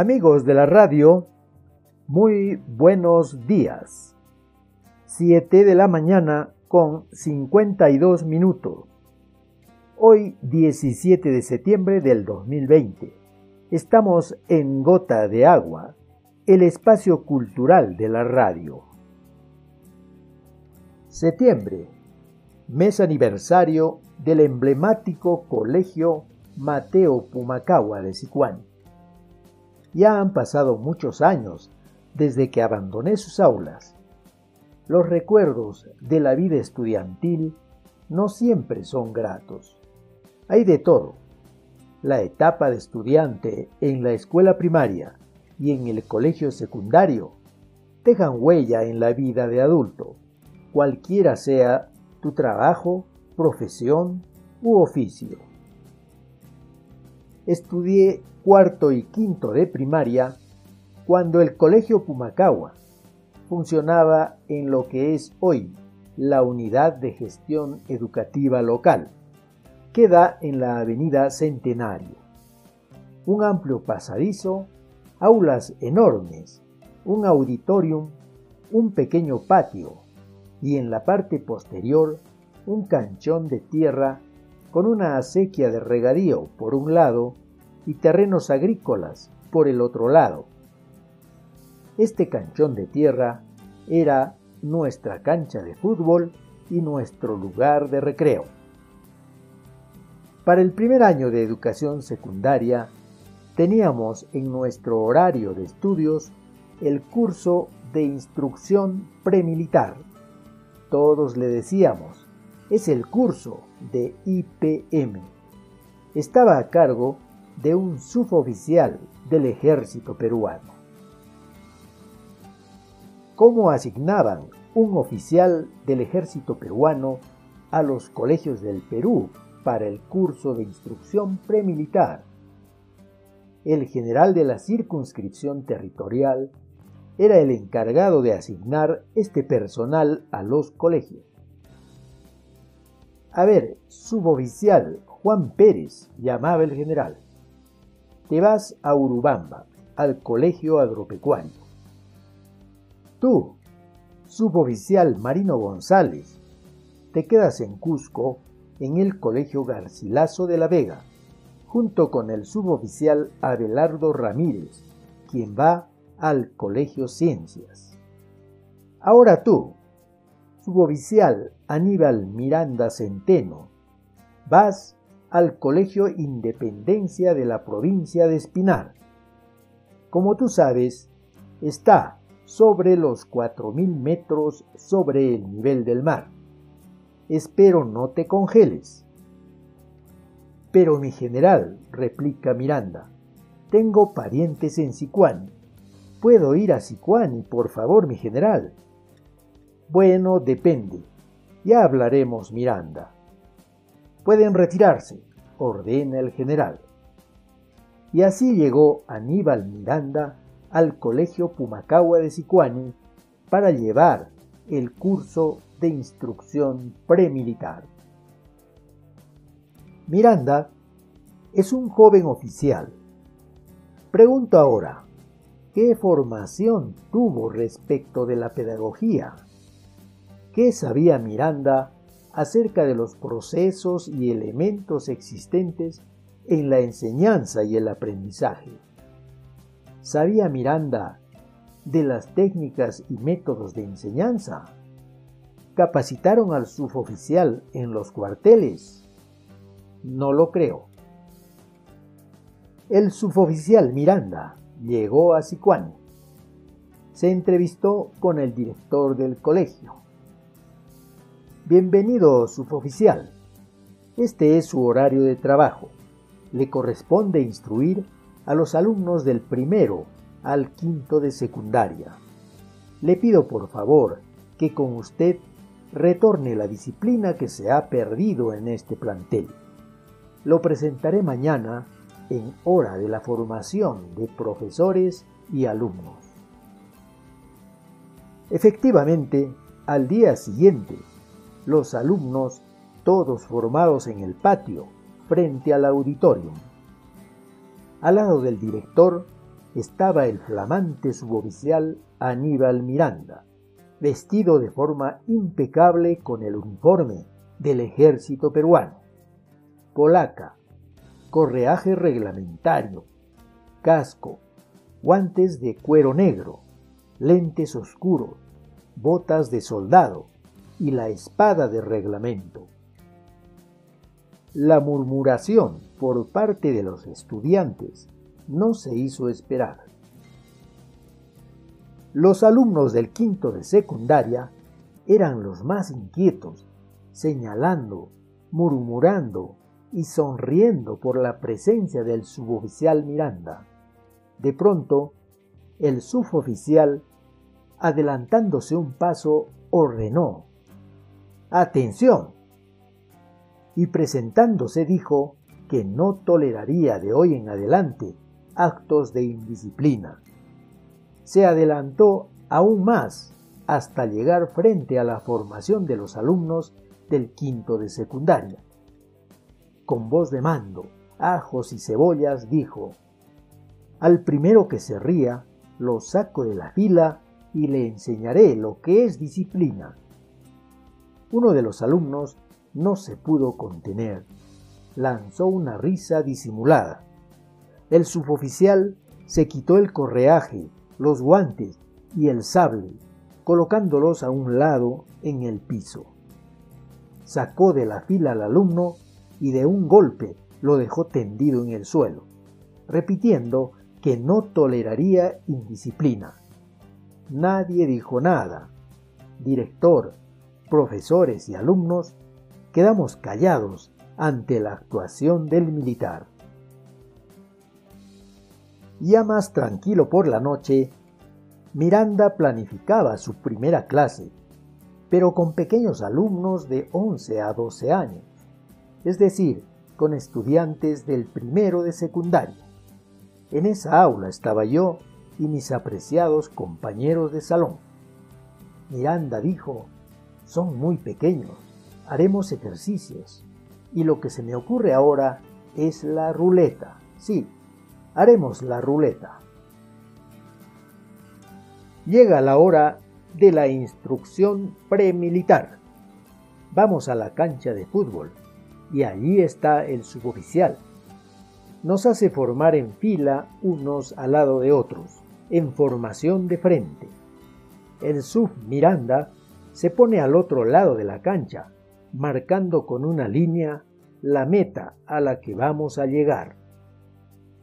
Amigos de la radio, muy buenos días. 7 de la mañana con 52 minutos. Hoy 17 de septiembre del 2020. Estamos en Gota de Agua, el espacio cultural de la radio. Septiembre, mes aniversario del emblemático Colegio Mateo Pumacagua de Sicuán. Ya han pasado muchos años desde que abandoné sus aulas. Los recuerdos de la vida estudiantil no siempre son gratos. Hay de todo. La etapa de estudiante en la escuela primaria y en el colegio secundario dejan huella en la vida de adulto, cualquiera sea tu trabajo, profesión u oficio. Estudié cuarto y quinto de primaria cuando el Colegio Pumacagua funcionaba en lo que es hoy la Unidad de Gestión Educativa Local. Queda en la Avenida Centenario. Un amplio pasadizo, aulas enormes, un auditorium, un pequeño patio y en la parte posterior un canchón de tierra con una acequia de regadío por un lado y terrenos agrícolas por el otro lado. Este canchón de tierra era nuestra cancha de fútbol y nuestro lugar de recreo. Para el primer año de educación secundaria teníamos en nuestro horario de estudios el curso de instrucción premilitar. Todos le decíamos, es el curso de IPM. Estaba a cargo de un suboficial del ejército peruano. ¿Cómo asignaban un oficial del ejército peruano a los colegios del Perú para el curso de instrucción premilitar? El general de la circunscripción territorial era el encargado de asignar este personal a los colegios. A ver, suboficial Juan Pérez, llamaba el general. Te vas a Urubamba, al colegio agropecuario. Tú, suboficial Marino González, te quedas en Cusco, en el colegio Garcilaso de la Vega, junto con el suboficial Abelardo Ramírez, quien va al colegio Ciencias. Ahora tú, suboficial Aníbal Miranda Centeno, vas al Colegio Independencia de la provincia de Espinar. Como tú sabes, está sobre los 4.000 metros sobre el nivel del mar. Espero no te congeles. Pero mi general, replica Miranda, tengo parientes en Sicuán. Puedo ir a Sicuán, por favor, mi general. Bueno, depende. Ya hablaremos, Miranda. Pueden retirarse, ordena el general. Y así llegó Aníbal Miranda al Colegio Pumacagua de Sicuani para llevar el curso de instrucción premilitar. Miranda es un joven oficial. Pregunto ahora, ¿qué formación tuvo respecto de la pedagogía? ¿Qué sabía Miranda acerca de los procesos y elementos existentes en la enseñanza y el aprendizaje? ¿Sabía Miranda de las técnicas y métodos de enseñanza? ¿Capacitaron al suboficial en los cuarteles? No lo creo. El suboficial Miranda llegó a Sicuán. Se entrevistó con el director del colegio Bienvenido, suboficial. Este es su horario de trabajo. Le corresponde instruir a los alumnos del primero al quinto de secundaria. Le pido por favor que con usted retorne la disciplina que se ha perdido en este plantel. Lo presentaré mañana en hora de la formación de profesores y alumnos. Efectivamente, al día siguiente, los alumnos, todos formados en el patio, frente al auditorium. Al lado del director estaba el flamante suboficial Aníbal Miranda, vestido de forma impecable con el uniforme del ejército peruano, polaca, correaje reglamentario, casco, guantes de cuero negro, lentes oscuros, botas de soldado y la espada de reglamento. La murmuración por parte de los estudiantes no se hizo esperar. Los alumnos del quinto de secundaria eran los más inquietos, señalando, murmurando y sonriendo por la presencia del suboficial Miranda. De pronto, el suboficial, adelantándose un paso, ordenó, ¡Atención! Y presentándose dijo que no toleraría de hoy en adelante actos de indisciplina. Se adelantó aún más hasta llegar frente a la formación de los alumnos del quinto de secundaria. Con voz de mando, ajos y cebollas, dijo, Al primero que se ría, lo saco de la fila y le enseñaré lo que es disciplina. Uno de los alumnos no se pudo contener. Lanzó una risa disimulada. El suboficial se quitó el correaje, los guantes y el sable, colocándolos a un lado en el piso. Sacó de la fila al alumno y de un golpe lo dejó tendido en el suelo, repitiendo que no toleraría indisciplina. Nadie dijo nada. Director, profesores y alumnos quedamos callados ante la actuación del militar. Ya más tranquilo por la noche, Miranda planificaba su primera clase, pero con pequeños alumnos de 11 a 12 años, es decir, con estudiantes del primero de secundaria. En esa aula estaba yo y mis apreciados compañeros de salón. Miranda dijo, son muy pequeños, haremos ejercicios, y lo que se me ocurre ahora es la ruleta. Sí, haremos la ruleta. Llega la hora de la instrucción premilitar. Vamos a la cancha de fútbol y allí está el suboficial. Nos hace formar en fila unos al lado de otros, en formación de frente. El sub Miranda se pone al otro lado de la cancha, marcando con una línea la meta a la que vamos a llegar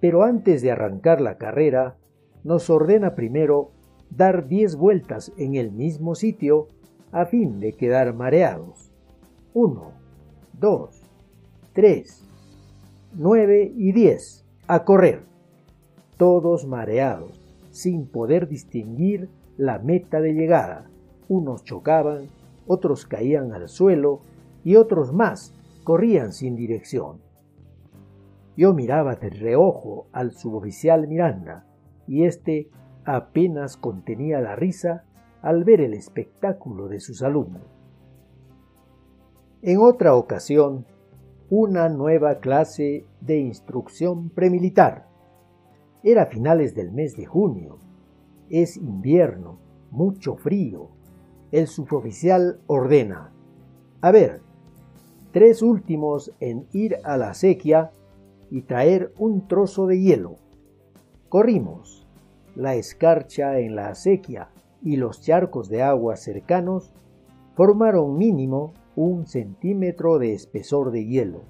pero antes de arrancar la carrera, nos ordena primero dar diez vueltas en el mismo sitio a fin de quedar mareados. Uno, dos, tres, nueve y diez. A correr. Todos mareados, sin poder distinguir la meta de llegada. Unos chocaban, otros caían al suelo y otros más corrían sin dirección. Yo miraba de reojo al suboficial Miranda, y éste apenas contenía la risa al ver el espectáculo de sus alumnos. En otra ocasión, una nueva clase de instrucción premilitar. Era finales del mes de junio. Es invierno, mucho frío. El suboficial ordena. A ver, tres últimos en ir a la sequía y traer un trozo de hielo. Corrimos. La escarcha en la acequia y los charcos de agua cercanos formaron mínimo un centímetro de espesor de hielo.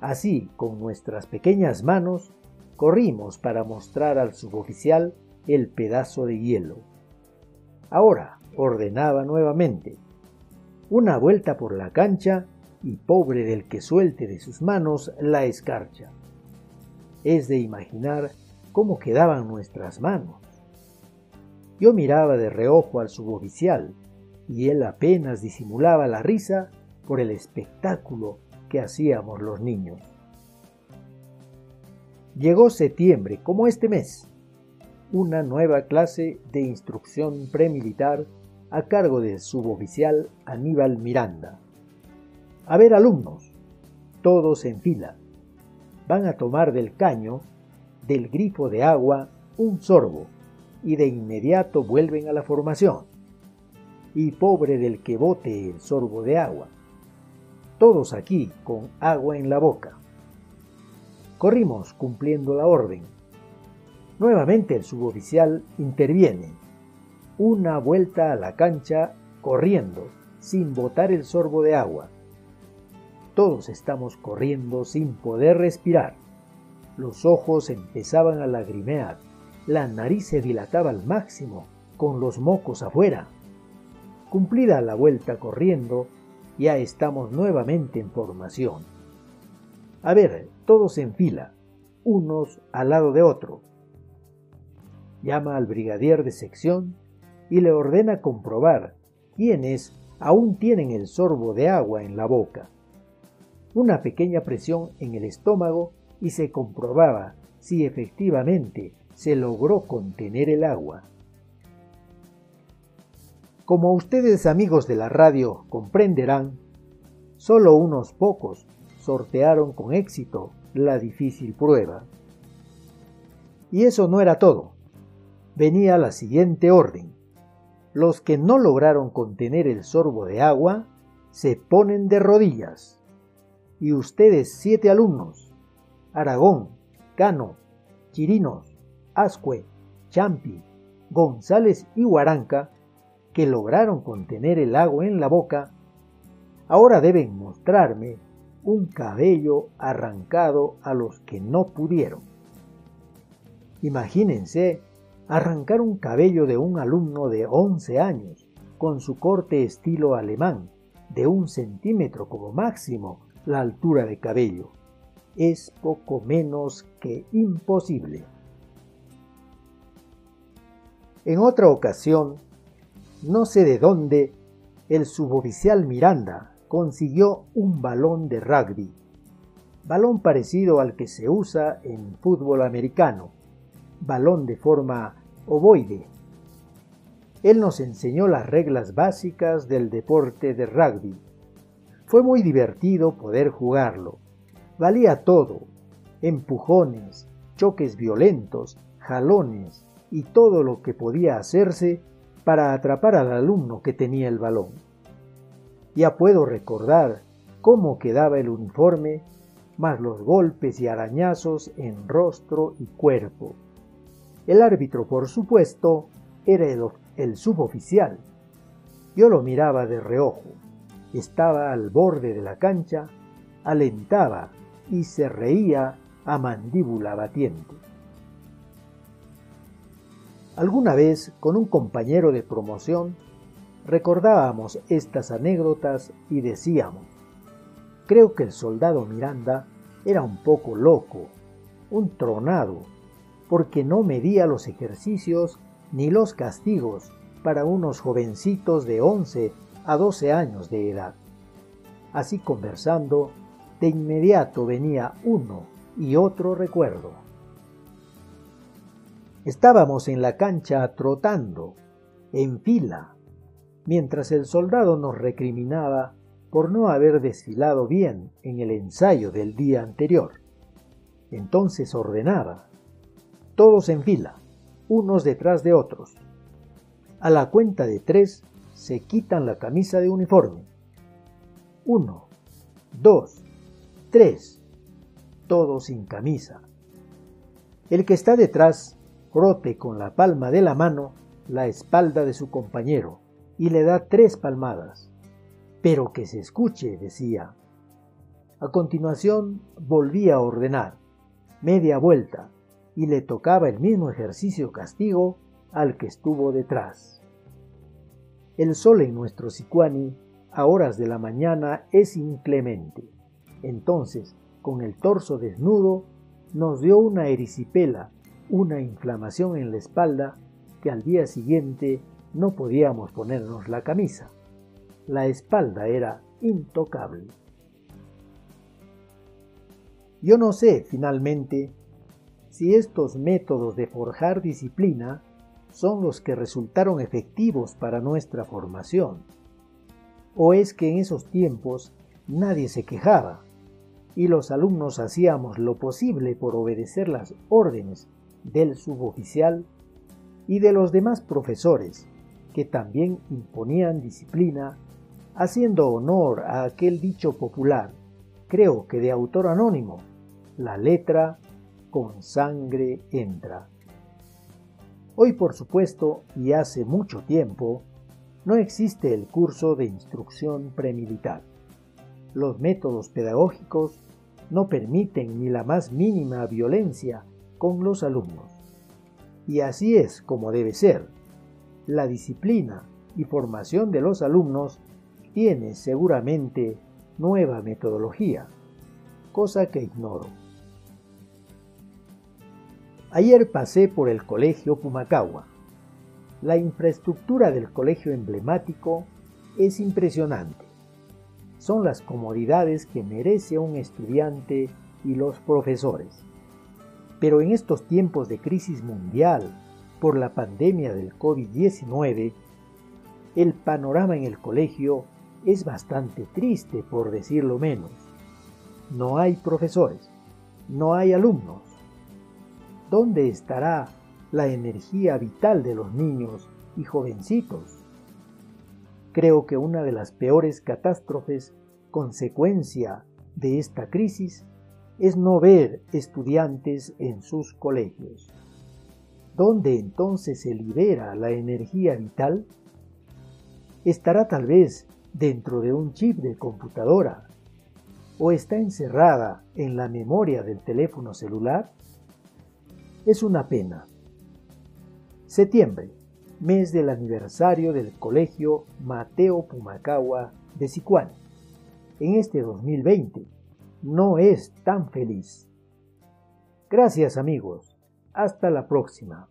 Así, con nuestras pequeñas manos, corrimos para mostrar al suboficial el pedazo de hielo. Ahora, ordenaba nuevamente, una vuelta por la cancha y pobre del que suelte de sus manos la escarcha. Es de imaginar cómo quedaban nuestras manos. Yo miraba de reojo al suboficial y él apenas disimulaba la risa por el espectáculo que hacíamos los niños. Llegó septiembre, como este mes, una nueva clase de instrucción premilitar a cargo del suboficial Aníbal Miranda. A ver, alumnos, todos en fila. Van a tomar del caño, del grifo de agua, un sorbo y de inmediato vuelven a la formación. Y pobre del que bote el sorbo de agua. Todos aquí con agua en la boca. Corrimos cumpliendo la orden. Nuevamente el suboficial interviene. Una vuelta a la cancha corriendo, sin botar el sorbo de agua. Todos estamos corriendo sin poder respirar. Los ojos empezaban a lagrimear, la nariz se dilataba al máximo, con los mocos afuera. Cumplida la vuelta corriendo, ya estamos nuevamente en formación. A ver, todos en fila, unos al lado de otro. Llama al brigadier de sección y le ordena comprobar quiénes aún tienen el sorbo de agua en la boca. Una pequeña presión en el estómago y se comprobaba si efectivamente se logró contener el agua. Como ustedes amigos de la radio comprenderán, solo unos pocos sortearon con éxito la difícil prueba. Y eso no era todo. Venía la siguiente orden. Los que no lograron contener el sorbo de agua se ponen de rodillas. Y ustedes siete alumnos, Aragón, Cano, Chirinos, Ascue, Champi, González y Huaranca, que lograron contener el agua en la boca, ahora deben mostrarme un cabello arrancado a los que no pudieron. Imagínense arrancar un cabello de un alumno de 11 años, con su corte estilo alemán, de un centímetro como máximo la altura de cabello es poco menos que imposible. En otra ocasión, no sé de dónde, el suboficial Miranda consiguió un balón de rugby, balón parecido al que se usa en fútbol americano, balón de forma ovoide. Él nos enseñó las reglas básicas del deporte de rugby. Fue muy divertido poder jugarlo valía todo, empujones, choques violentos, jalones y todo lo que podía hacerse para atrapar al alumno que tenía el balón. Ya puedo recordar cómo quedaba el uniforme, más los golpes y arañazos en rostro y cuerpo. El árbitro, por supuesto, era el, suboficial. Yo lo miraba de reojo. Estaba al borde de la cancha, alentaba y se reía a mandíbula batiente. Alguna vez, con un compañero de promoción, recordábamos estas anécdotas y decíamos, creo que el soldado Miranda era un poco loco, un tronado, porque no medía los ejercicios ni los castigos para unos jovencitos de 11 a 12 años de edad. Así conversando, de inmediato venía uno y otro recuerdo. Estábamos en la cancha trotando, en fila, mientras el soldado nos recriminaba por no haber desfilado bien en el ensayo del día anterior. Entonces ordenaba, todos en fila, unos detrás de otros. A la cuenta de tres se quitan la camisa de uniforme. Uno, dos, Tres, todos sin camisa. El que está detrás frote con la palma de la mano la espalda de su compañero y le da tres palmadas. Pero que se escuche, decía. A continuación volvía a ordenar, media vuelta, y le tocaba el mismo ejercicio castigo al que estuvo detrás. El sol en nuestro Sicuani a horas de la mañana es inclemente. Entonces, con el torso desnudo, nos dio una erisipela, una inflamación en la espalda, que al día siguiente no podíamos ponernos la camisa. La espalda era intocable. Yo no sé, finalmente, si estos métodos de forjar disciplina son los que resultaron efectivos para nuestra formación, o es que en esos tiempos nadie se quejaba y los alumnos hacíamos lo posible por obedecer las órdenes del suboficial y de los demás profesores que también imponían disciplina, haciendo honor a aquel dicho popular, creo que de autor anónimo, la letra con sangre entra. Hoy, por supuesto, y hace mucho tiempo, no existe el curso de instrucción premilitar. Los métodos pedagógicos no permiten ni la más mínima violencia con los alumnos. Y así es como debe ser. La disciplina y formación de los alumnos tiene seguramente nueva metodología, cosa que ignoro. Ayer pasé por el colegio Pumacagua. La infraestructura del colegio emblemático es impresionante. Son las comodidades que merece un estudiante y los profesores. Pero en estos tiempos de crisis mundial por la pandemia del COVID-19, el panorama en el colegio es bastante triste, por decirlo menos. No hay profesores, no hay alumnos. ¿Dónde estará la energía vital de los niños y jovencitos? Creo que una de las peores catástrofes consecuencia de esta crisis es no ver estudiantes en sus colegios. ¿Dónde entonces se libera la energía vital? ¿Estará tal vez dentro de un chip de computadora? ¿O está encerrada en la memoria del teléfono celular? Es una pena. Septiembre, mes del aniversario del Colegio Mateo Pumacagua de Sicuán. En este 2020 no es tan feliz. Gracias amigos. Hasta la próxima.